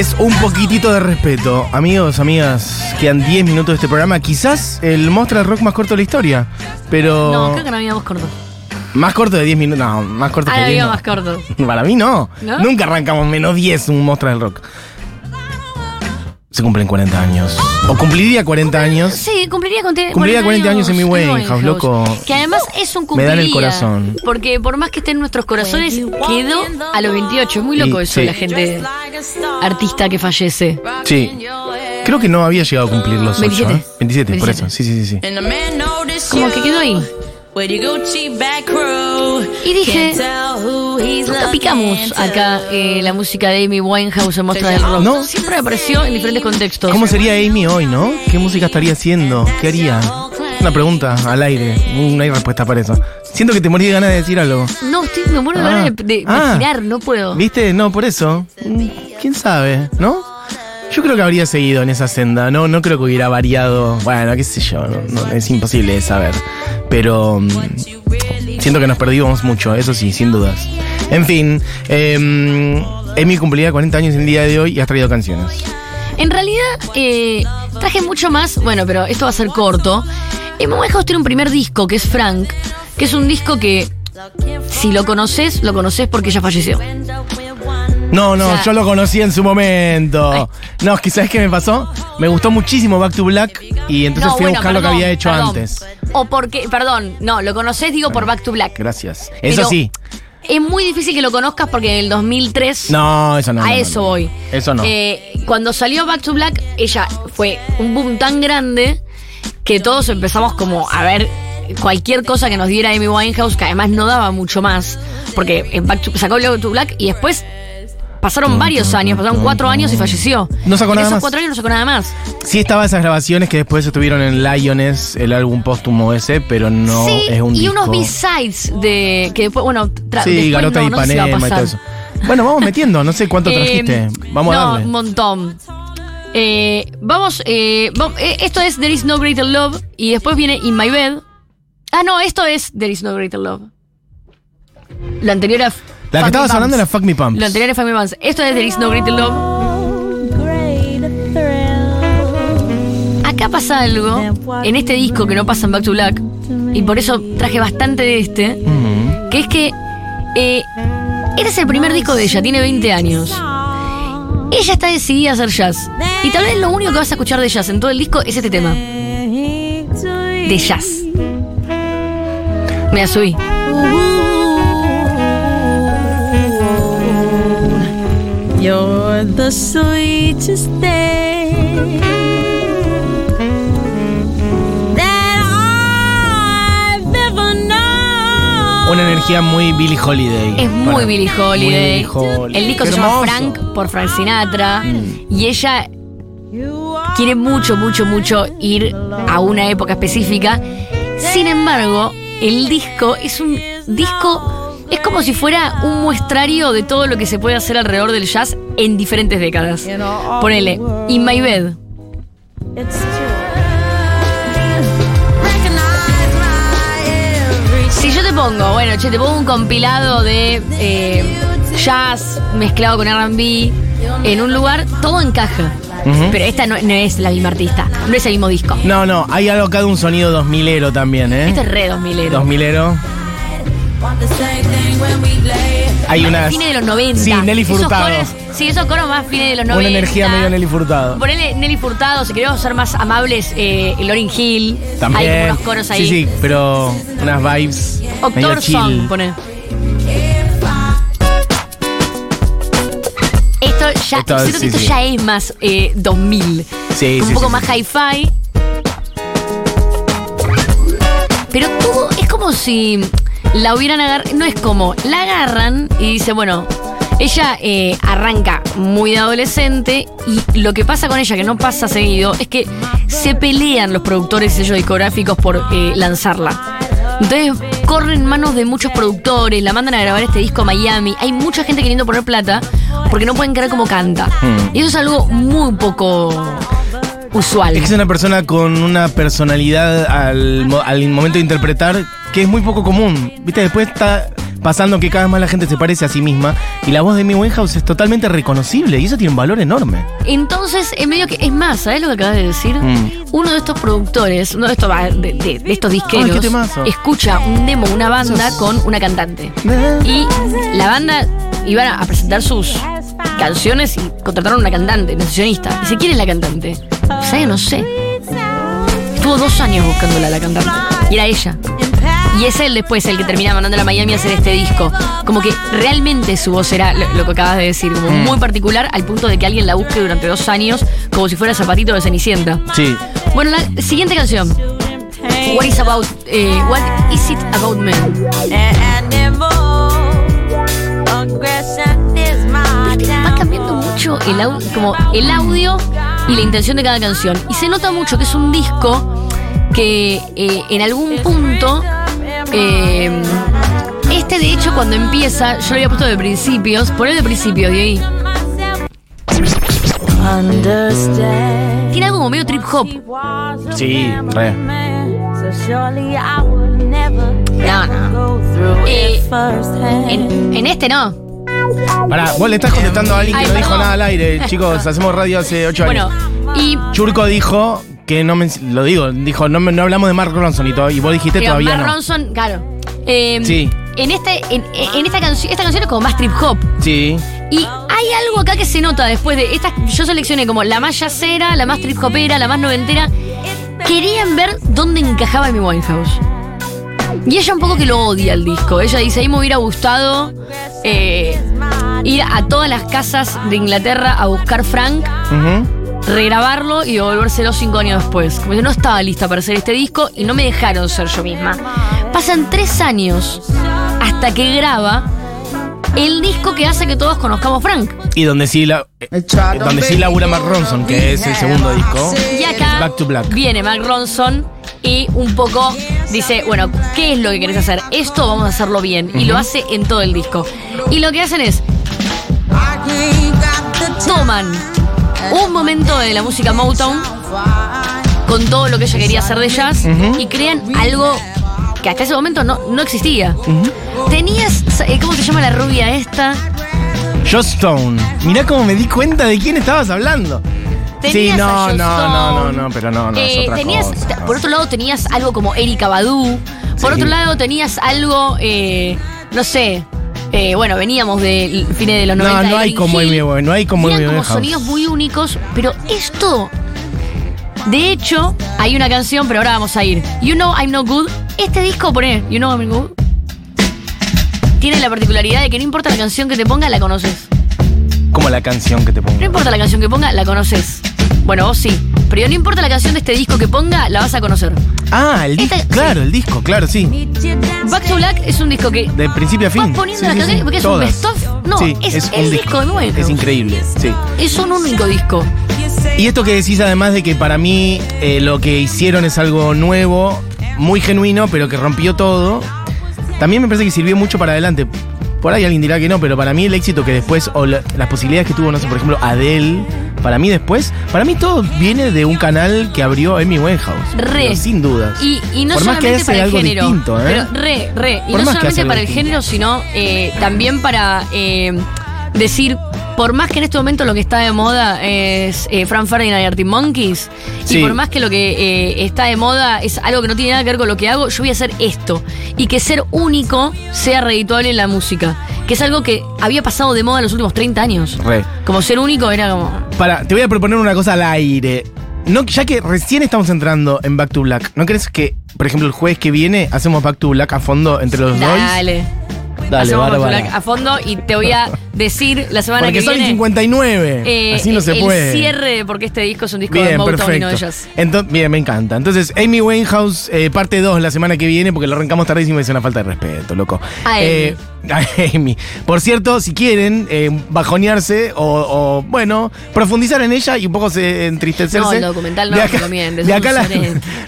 Es un poquitito de respeto. Amigos, amigas, quedan 10 minutos de este programa. Quizás el monstruo del rock más corto de la historia. Pero. No, creo que no había más corto. Más corto de 10 minutos. No, más corto Ah, que 10. había no. más corto. Para mí no. ¿No? Nunca arrancamos menos 10 un monstruo del rock. Se cumplen 40 años. O cumpliría 40 años. Sí, cumpliría con Cumpliría 40 años en mi Winehouse, loco. Que además es un Me cumpliría. dan el corazón. Porque por más que esté en nuestros corazones, quedó a los 28. Es muy loco Y- eso, sí. la gente artista que fallece. Sí. Creo que no había llegado a cumplir los 8. 27. ¿eh? 27, por 27. eso. Sí, sí, sí. sí. Como que quedó ahí. Y dije, nunca picamos acá eh, la música de Amy Winehouse en Mostra del Rock. No. Siempre apareció en diferentes contextos. ¿Cómo sería Amy hoy, no? ¿Qué música estaría haciendo? ¿Qué haría? Una pregunta al aire. No hay respuesta para eso. Siento que te morí de ganas de decir algo. No, estoy, me muero de Ah. ganas de, de Ah. imaginar, no puedo. ¿Viste? No, por eso. Mm, ¿Quién sabe? ¿No? Yo creo que habría seguido en esa senda. No, no creo que hubiera variado. Bueno, qué sé yo. no- no, es imposible de saber. Pero mm, siento que nos perdimos mucho, eso sí, sin dudas. En fin, eh, Emi cumplirá 40 años el día de hoy y has traído canciones. En realidad, eh, traje mucho más, bueno, pero esto va a ser corto. Amy Winehouse tiene un primer disco que es Frank, que es un disco que, si lo conoces, lo conoces porque ella falleció. No, no, O sea- yo lo conocí en su momento. No, es que ¿sabes qué me pasó? Me gustó muchísimo Back to Black y entonces No, fui a buscar lo que había hecho perdón. antes. O porque, perdón, no, lo conoces, digo, por Back to Black. Gracias. Eso Pero sí. Es muy difícil que lo conozcas porque en el 2003 No, eso no. a no, eso no. voy. Eso no. Eh, cuando salió Back to Black, ella fue un boom tan grande que todos empezamos como a ver cualquier cosa que nos diera Amy Winehouse, que además no daba mucho más, porque en Back to- sacó Back to Black y después pasaron varios años, pasaron cuatro años y falleció. No sacó en nada esos más. cuatro años no sacó nada más. Sí estaba esas grabaciones que después estuvieron en Lions, el álbum póstumo ese, pero no sí, es un y disco. unos B-sides de que después, bueno, tra- Sí, después Garota no, y no sé si va a Ipanema y todo eso. Bueno, vamos metiendo, no sé cuánto Eh, trajiste. Vamos no, a darle. un montón. Eh, vamos, eh, vam- eh, esto es There is no greater love y después viene In My Bed. Ah, no, esto es There is no greater love. Lo anterior La que estaba sonando era Fuck Me Pumps. Lo anterior a Fuck Me Pumps. Esto es There is no greater love. Acá pasa algo en este disco que no pasa en Back to Black y por eso traje bastante de este, que es que eh, este es el primer disco de ella, tiene 20 años. Ella está decidida a hacer jazz. Y tal vez lo único que vas a escuchar de jazz en todo el disco es este tema. De jazz. Me la You're the sweetest thing that I've ever known. Una energía muy Billie Holiday. Es muy Para- Billie muy Holiday. Billie Holiday. El disco Qué se llama. Frank por Frank Sinatra. Mm. Y ella quiere mucho, mucho, mucho ir a una época específica. Sin embargo, el disco es un disco. Es como si fuera un muestrario de todo lo que se puede hacer alrededor del jazz en diferentes décadas. Ponele, In My Bed. Si yo te pongo, bueno, che, te pongo un compilado de eh, jazz mezclado con RB en un lugar, todo encaja. Pero esta no, no es la misma artista, no es el mismo disco. No, no, hay algo acá de un sonido 2000ero también, ¿eh? Este es re 2000 2000ero. Hay unas. Fines de los 90. Sí, Nelly Esos Furtado. coros- sí, esos coros más fines de los 90. Una energía medio Nelly Furtado. Ponele Nelly Furtado, si queremos ser más amables, eh, Lauryn Hill. También. Hay unos coros ahí. Sí, sí, pero unas vibes Octor. Song, pone. Esto ya, Esto, siento sí, que esto sí. ya es más eh, 2000. Sí, un sí, poco sí, más hi-fi. Pero todo es como si la hubieran agarrado. No es como, la agarran y dice, bueno, ella eh, arranca muy de adolescente y lo que pasa con ella, que no pasa seguido, es que se pelean los productores y sellos discográficos por eh, lanzarla. Entonces corren manos de muchos productores, la mandan a grabar este disco a Miami. Hay mucha gente queriendo poner plata porque no pueden creer cómo canta. Hmm. Y eso es algo muy poco usual. Es que es una persona con una personalidad al momento de interpretar que es muy poco común. Viste, después está pasando que cada vez más la gente se parece a sí misma y la voz de Amy Winehouse es totalmente reconocible y eso tiene un valor enorme. Entonces, en medio que. Es más, ¿sabes lo que acabas de decir? Mm. Uno de estos productores, uno de estos, de, de- de estos disqueros, Ay, escucha un demo, una banda con una cantante. Y la banda iban a presentar sus canciones y contrataron una cantante, una sesionista. Dice, ¿quién es la cantante? ¿Sabes? No sé. Estuvo dos años buscándola a la cantante. Y era ella. Y es él después el que termina mandándola a Miami a hacer este disco. Como que realmente su voz era lo, lo que acabas de decir, como Mm. muy particular al punto de que alguien la busque durante dos años como si fuera zapatito de Cenicienta. Sí. Bueno, la siguiente canción. What is about eh, What is it about men? Va cambiando mucho el au- como el audio y la intención de cada canción. Y se nota mucho que es un disco que eh, en algún punto. Eh, este de hecho cuando empieza, yo lo había puesto de principios, poner de principios de ahí. Tiene algo como medio trip hop. Sí, re. No, no. Eh, En, en este no. Pará, vos le estás contestando a alguien que Ay, no dijo perdón. nada al aire. Chicos, hacemos radio hace ocho años. Bueno, y Churco dijo que no men- lo digo, dijo, no, me- no hablamos de Mark Ronson y, todo, y vos dijiste pero todavía Mark no. Ronson, claro. Eh, Sí. En este, en, en esta canción, esta canción es como más trip hop. Sí. Y hay algo acá que se nota después de estas. Yo seleccioné como la más yacera, la más trip hopera, la más noventera. Querían ver dónde encajaba Amy Winehouse. Y ella un poco que lo odia el disco. Ella dice, ahí me hubiera gustado eh, ir a todas las casas de Inglaterra a buscar Frank, Ujú. Regrabarlo y devolvérselo cinco años después. Como que no estaba lista para hacer este disco y no me dejaron ser yo misma. Pasan tres años hasta que graba el disco que hace que todos conozcamos Frank. Y donde sí, la, eh, donde sí labura Mark Ronson, que es el segundo disco. Y acá Back to Black. viene Mark Ronson y un poco dice, bueno, ¿qué es lo que querés hacer? Esto vamos a hacerlo bien. Y lo hace en todo el disco. Y lo que hacen es, toman un momento de la música Motown con todo lo que ella quería hacer de jazz y crean algo que hasta ese momento no, no existía. Tenías, eh, ¿cómo se llama la rubia esta? Joss Stone. Mirá cómo me di cuenta de quién estabas hablando. Sí, Tenías no, a Joss no, Stone. no, no, no, pero no, no, es Eh, otra tenías, cosa. Por otro lado tenías algo como Erika Badu. Por Sí. otro lado tenías algo, eh, no sé, eh, bueno, veníamos de fines de los No, 90. no de hay como Hill. Amy no hay como Eran como sonidos muy únicos, pero esto... De hecho, hay una canción, pero ahora vamos a ir. You Know I'm No Good. Este disco, poné, You Know I'm No Good. Tiene la particularidad de que no importa la canción que te ponga, la conoces. Como la canción que te pongo. No importa la canción que ponga, la conoces. Bueno, vos sí. Pero no importa la canción de este disco que ponga, la vas a conocer. Ah, el disco, claro, el disco, claro, sí. Back to Black es un disco que. De principio a fin. Vas poniendo Sí, las sí, canciones porque es todas. un best-of. No, es, un disco nuevo. Es increíble, sí. Es un único disco. Y esto que decís además de que para mí eh, lo que hicieron es algo nuevo, muy genuino, pero que rompió todo, también me parece que sirvió mucho para adelante. Por ahí alguien dirá que no, pero para mí el éxito que después, o la- las posibilidades que tuvo, no sé, por ejemplo, Adele, para mí después, para mí todo viene de un canal que abrió Amy Winehouse. Re. Sin dudas. Y, y no Por más solamente para el género. distinto, ¿eh? Pero re, re. Y Por no solamente para el género, sino eh, también para eh, decir. Por más que en este momento lo que está de moda es eh, Fran Ferdinand y Arctic Monkeys, Sí. y por más que lo que eh, está de moda es algo que no tiene nada que ver con lo que hago, yo voy a hacer esto. Y que ser único sea redituable en la música. Que es algo que había pasado de moda en los últimos 30 años. Re. Como ser único era como. Para, te voy a proponer una cosa al aire. No, ya que recién estamos entrando en Back to Black, ¿no crees que, por ejemplo, el jueves que viene hacemos Back to Black a fondo entre los dos? Dale. Dale, Hacemos bárbara. A fondo y te voy a decir la semana Porque que son viene. 59. eh, Así no se el puede. cierre de porque este disco es un disco de Bien, Motown y no de jazz. Entonces, bien, me encanta. Entonces, Amy Winehouse, eh, parte 2 la semana que viene, porque lo arrancamos tardísimo y es una falta de respeto, loco. A Amy. Eh, a Amy. Por cierto, si quieren eh, bajonearse o, o, bueno, profundizar en ella y un poco se entristecerse. No, el documental no, de acá, recomiendes, de es acá la-.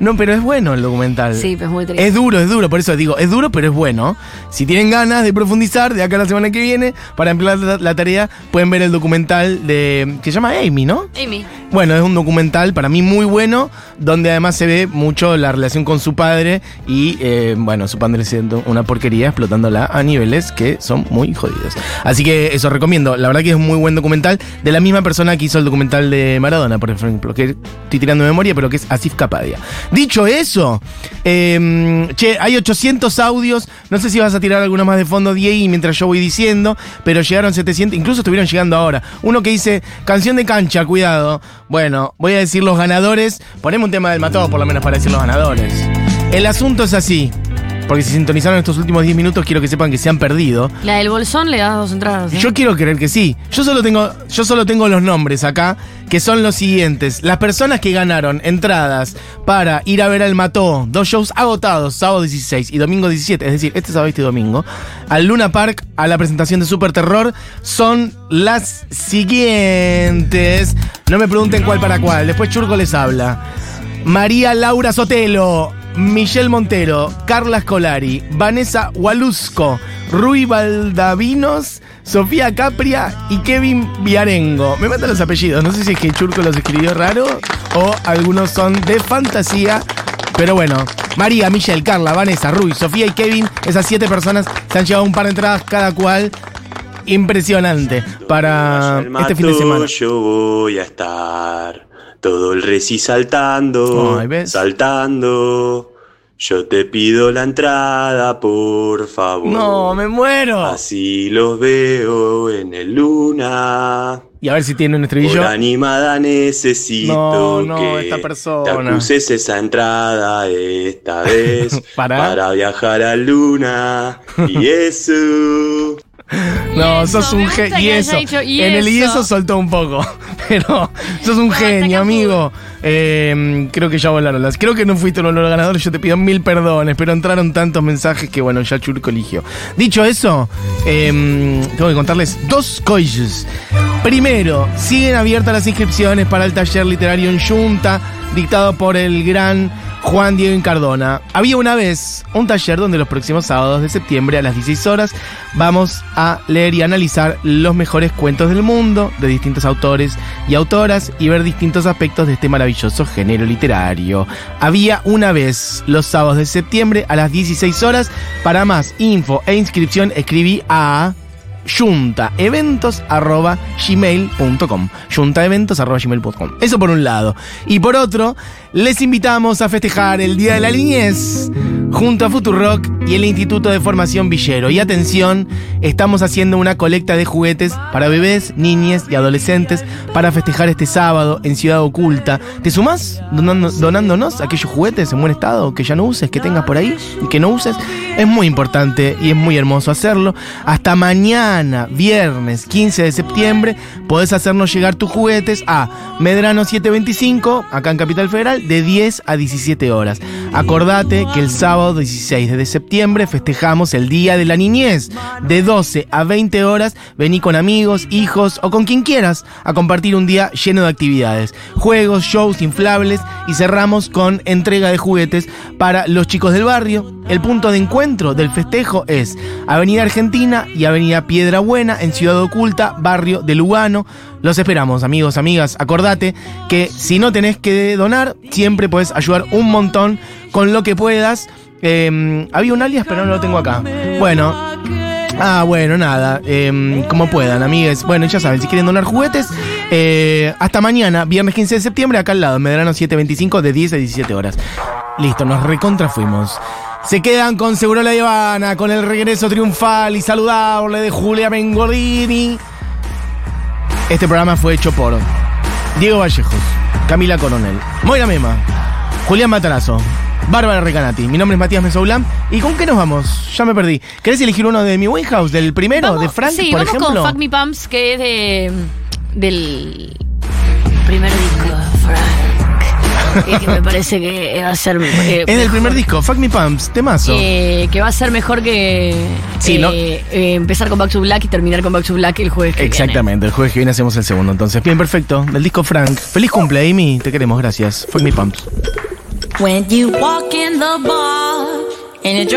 No, pero es bueno el documental. Sí, pero es muy triste. Es duro, es duro, por eso digo, es duro, pero es bueno. Si tienen ganas de de profundizar de acá a la semana que viene, para emplear la, la tarea, pueden ver el documental de. que se llama Amy, ¿no? Amy. Bueno, es un documental para mí muy bueno, donde además se ve mucho la relación con su padre y, eh, bueno, su padre siendo una porquería, explotándola a niveles que son muy jodidos. Así que eso recomiendo. La verdad que es un muy buen documental de la misma persona que hizo el documental de Maradona, por ejemplo, que estoy tirando de memoria, pero que es Asif Kapadia. Dicho eso, eh, che, hay 800 audios. No sé si vas a tirar alguno más de fondo, Diego, mientras yo voy diciendo, pero llegaron 700, incluso estuvieron llegando ahora. Uno que dice, canción de cancha, cuidado. Bueno, voy a decir los ganadores. Ponemos un tema del matado por lo menos para decir los ganadores. El asunto es así. Porque si sintonizaron estos últimos 10 minutos, quiero que sepan que se han perdido. La del bolsón le das dos entradas. ¿eh? Yo quiero creer que sí. Yo solo tengo, yo solo tengo los nombres acá, que son los siguientes. Las personas que ganaron entradas para ir a ver al Mató, dos shows agotados, sábado 16 y domingo 17, es decir, este sábado y este domingo, al Luna Park, a la presentación de Super Terror, son las siguientes. No me pregunten cuál para cuál, después Churco les habla. María Laura Sotelo, Michelle Montero, Carla Scolari, Vanessa Walusco, Rui Valdavinos, Sofía Capria y Kevin Viarengo. Me matan los apellidos, no sé si es que Churco los escribió raro o algunos son de fantasía. Pero bueno, María, Michelle, Carla, Vanessa, Rui, Sofía y Kevin, esas siete personas se han llevado un par de entradas cada cual. Impresionante para este fin de semana. Yo voy a estar todo el reci saltando, ¿ves? saltando. Yo te pido la entrada, por favor. No, me muero. Así los veo en el luna. Y a ver si tiene un estribillo. Por animada necesito No, no, que esta te persona. acuses esa entrada esta vez Para. viajar a luna y eso. No, sos un genio. Y eso. dicho, y en el y eso. soltó un poco. Pero sos un genio, amigo. Eh, creo que ya volaron las. Creo que no fuiste uno de los ganadores. Yo te pido mil perdones. Pero entraron tantos mensajes que, bueno, ya Churco eligió. Dicho eso, eh, tengo que contarles dos cosas. Primero, siguen abiertas las inscripciones para el taller literario en Junta, dictado por el gran Juan Diego Incardona. Había una vez un taller donde los próximos sábados de septiembre a las 16 horas vamos a leer y analizar los mejores cuentos del mundo de distintos autores y autoras y ver distintos aspectos de este maravilloso género literario. Había una vez los sábados de septiembre a las 16 horas. Para más info e inscripción escribí a juntaeventos.gmail.com juntaeventos.gmail.com Eso por un lado. Y por otro, les invitamos a festejar el Día de la Niñez junto a Futurock y el Instituto de Formación Villero. Y atención, estamos haciendo una colecta de juguetes para bebés, niñas y adolescentes para festejar este sábado en Ciudad Oculta. ¿Te sumás donándonos aquellos juguetes en buen estado que ya no uses, que tengas por ahí y que no uses? Es muy importante y es muy hermoso hacerlo. Hasta mañana, viernes 15 de septiembre, podés hacernos llegar tus juguetes a Medrano 725, acá en Capital Federal, de 10 a 17 horas. Acordate que el sábado 16 de septiembre festejamos el Día de la Niñez. De 12 a 20 horas, vení con amigos, hijos o con quien quieras a compartir un día lleno de actividades, juegos, shows inflables y cerramos con entrega de juguetes para los chicos del barrio. El punto de encuentro del festejo es Avenida Argentina y Avenida Piedra Buena en Ciudad Oculta, barrio de Lugano. Los esperamos, amigos, amigas. Acordate que si no tenés que donar, siempre puedes ayudar un montón con lo que puedas. Eh, había un alias, pero no lo tengo acá. Bueno, Ah, bueno, nada, eh, como puedan, amigues. Bueno, ya saben, si quieren donar juguetes, eh, hasta mañana, viernes 15 de septiembre, acá al lado, Medrano 725, de 10 a 17 horas. Listo, nos recontra fuimos. Se quedan con Seguro La Habana, con el regreso triunfal y saludable de Julia Bengolini. Este programa fue hecho por Diego Vallejos, Camila Coronel, Moira Mema, Julián Matarazo, Bárbara Recanati. Mi nombre es Matías Mesoulam. ¿Y con qué nos vamos? Ya me perdí. ¿Querés elegir uno de mi House? ¿Del primero? Vamos- ¿De Frank, sí, por vamos ejemplo? con Fuck Me Pumps, que es de, del primer disco de Frank. que, que me parece que va a ser. eh, Es del primer disco, Fuck Me Pumps, temazo. Eh, que va a ser mejor que Sí, eh, ¿no? eh, empezar con Back to Black y terminar con Back to Black el jueves que Exactamente, el jueves que viene hacemos el segundo. Entonces, bien, perfecto. Del disco Frank. Feliz cumple, Amy. Te queremos, gracias. Fuck Me Pumps. When you walk in the bar in a dress